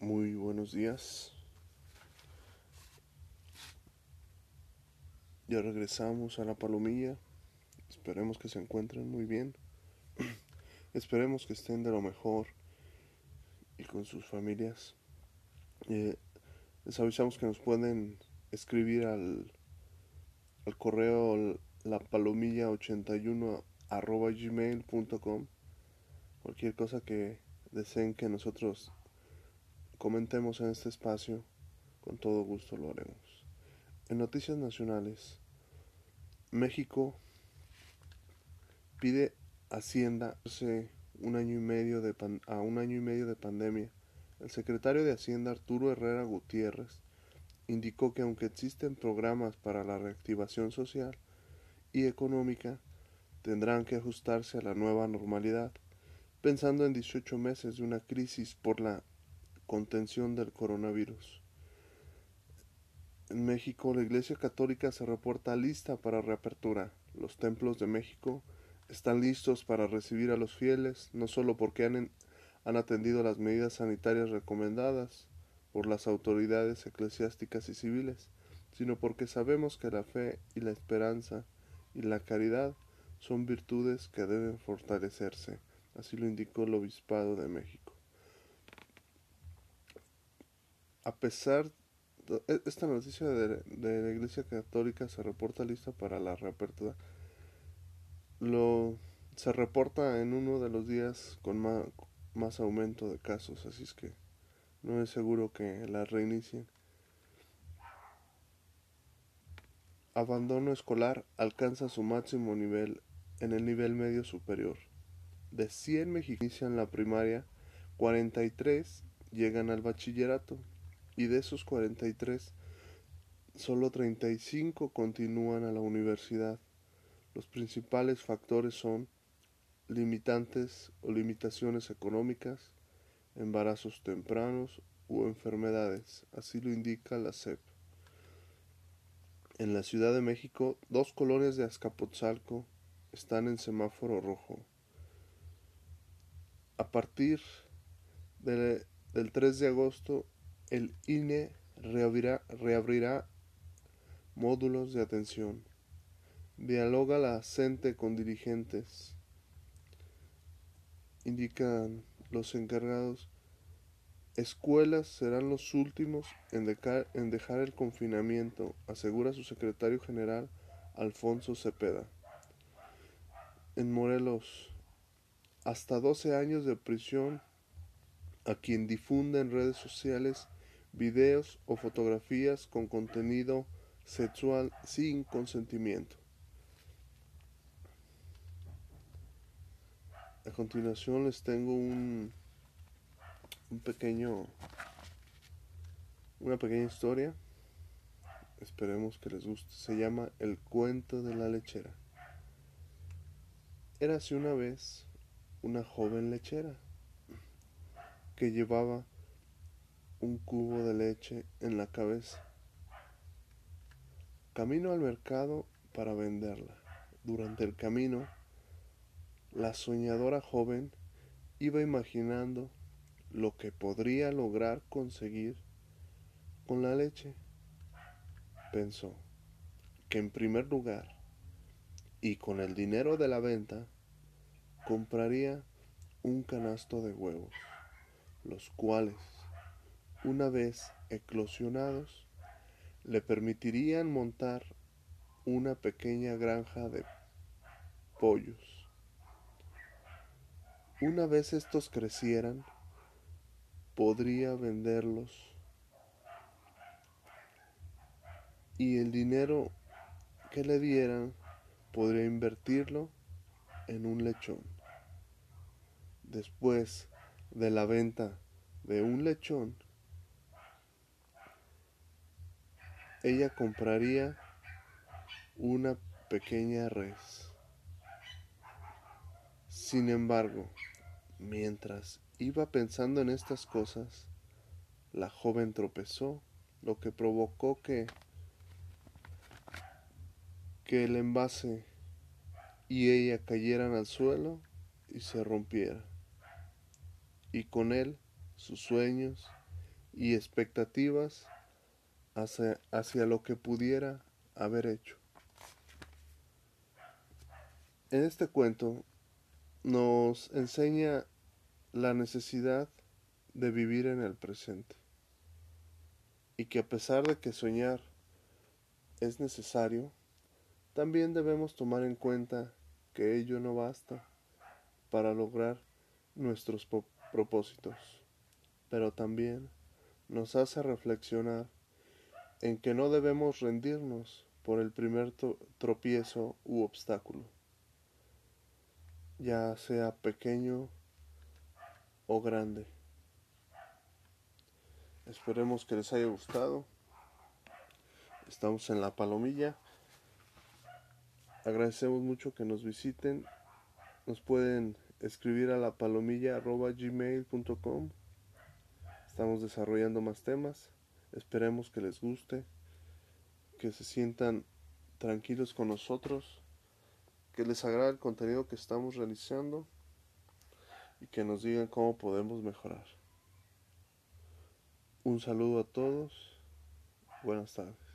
Muy buenos días. Ya regresamos a la palomilla. Esperemos que se encuentren muy bien. Esperemos que estén de lo mejor y con sus familias. Eh, les avisamos que nos pueden escribir al, al correo lapalomilla81 arroba gmail.com cualquier cosa que deseen que nosotros comentemos en este espacio, con todo gusto lo haremos. En noticias nacionales, México pide Hacienda hace un año y medio de a un año y medio de pandemia. El secretario de Hacienda Arturo Herrera Gutiérrez indicó que aunque existen programas para la reactivación social y económica, tendrán que ajustarse a la nueva normalidad, pensando en 18 meses de una crisis por la contención del coronavirus. En México, la Iglesia Católica se reporta lista para reapertura. Los templos de México están listos para recibir a los fieles, no solo porque han, han atendido las medidas sanitarias recomendadas por las autoridades eclesiásticas y civiles, sino porque sabemos que la fe y la esperanza y la caridad son virtudes que deben fortalecerse. Así lo indicó el Obispado de México a pesar de e, esta noticia de, la Iglesia Católica se reporta lista para la reapertura. Lo se reporta en uno de los días con más, más aumento de casos, así es que no es seguro que la reinicien. Abandono escolar alcanza su máximo nivel en el nivel medio superior. De 100 mexicanos inician la primaria, 43 llegan al bachillerato y de esos 43, solo 35 continúan a la universidad. Los principales factores son limitantes o limitaciones económicas, embarazos tempranos u enfermedades, así lo indica la SEP. En la Ciudad de México, dos colonias de Azcapotzalco están en semáforo rojo. A partir del 3 de agosto, el INE reabrirá, módulos de atención. Dialoga la CENTE con dirigentes. Indican los encargados. Escuelas serán los últimos en, en dejar el confinamiento, asegura su secretario general Alfonso Cepeda. En Morelos, hasta 12 años de prisión a quien difunda en redes sociales videos o fotografías con contenido sexual sin consentimiento. A continuación les tengo un, un pequeño una pequeña historia. Esperemos que les guste. Se llama El cuento de la lechera. Érase una vez una joven lechera que llevaba un cubo de leche en la cabeza. Camino al mercado para venderla. Durante el camino, la soñadora joven iba imaginando lo que podría lograr conseguir con la leche. Pensó que en primer lugar, y con el dinero de la venta, compraría un canasto de huevos, los cuales una vez eclosionados, le permitirían montar una pequeña granja de pollos. Una vez estos crecieran, podría venderlos y el dinero que le dieran podría invertirlo en un lechón. Después de la venta de un lechón, ella compraría una pequeña res. Sin embargo, mientras iba pensando en estas cosas, la joven tropezó, lo que provocó que que el envase y ella cayeran al suelo y se rompiera, y con él sus sueños y expectativas hacia, lo que pudiera haber hecho. En este cuento nos enseña la necesidad de vivir en el presente y que a pesar de que soñar es necesario, también debemos tomar en cuenta que ello no basta para lograr nuestros propósitos, pero también nos hace reflexionar en que no debemos rendirnos por el primer tropiezo u obstáculo, ya sea pequeño o grande. Esperemos que les haya gustado. Estamos en la palomilla. Agradecemos mucho que nos visiten. Nos pueden escribir a la palomilla. Estamos desarrollando más temas. Esperemos que les guste, que se sientan tranquilos con nosotros, que les agrade el contenido que estamos realizando y que nos digan cómo podemos mejorar. Un saludo a todos. Buenas tardes.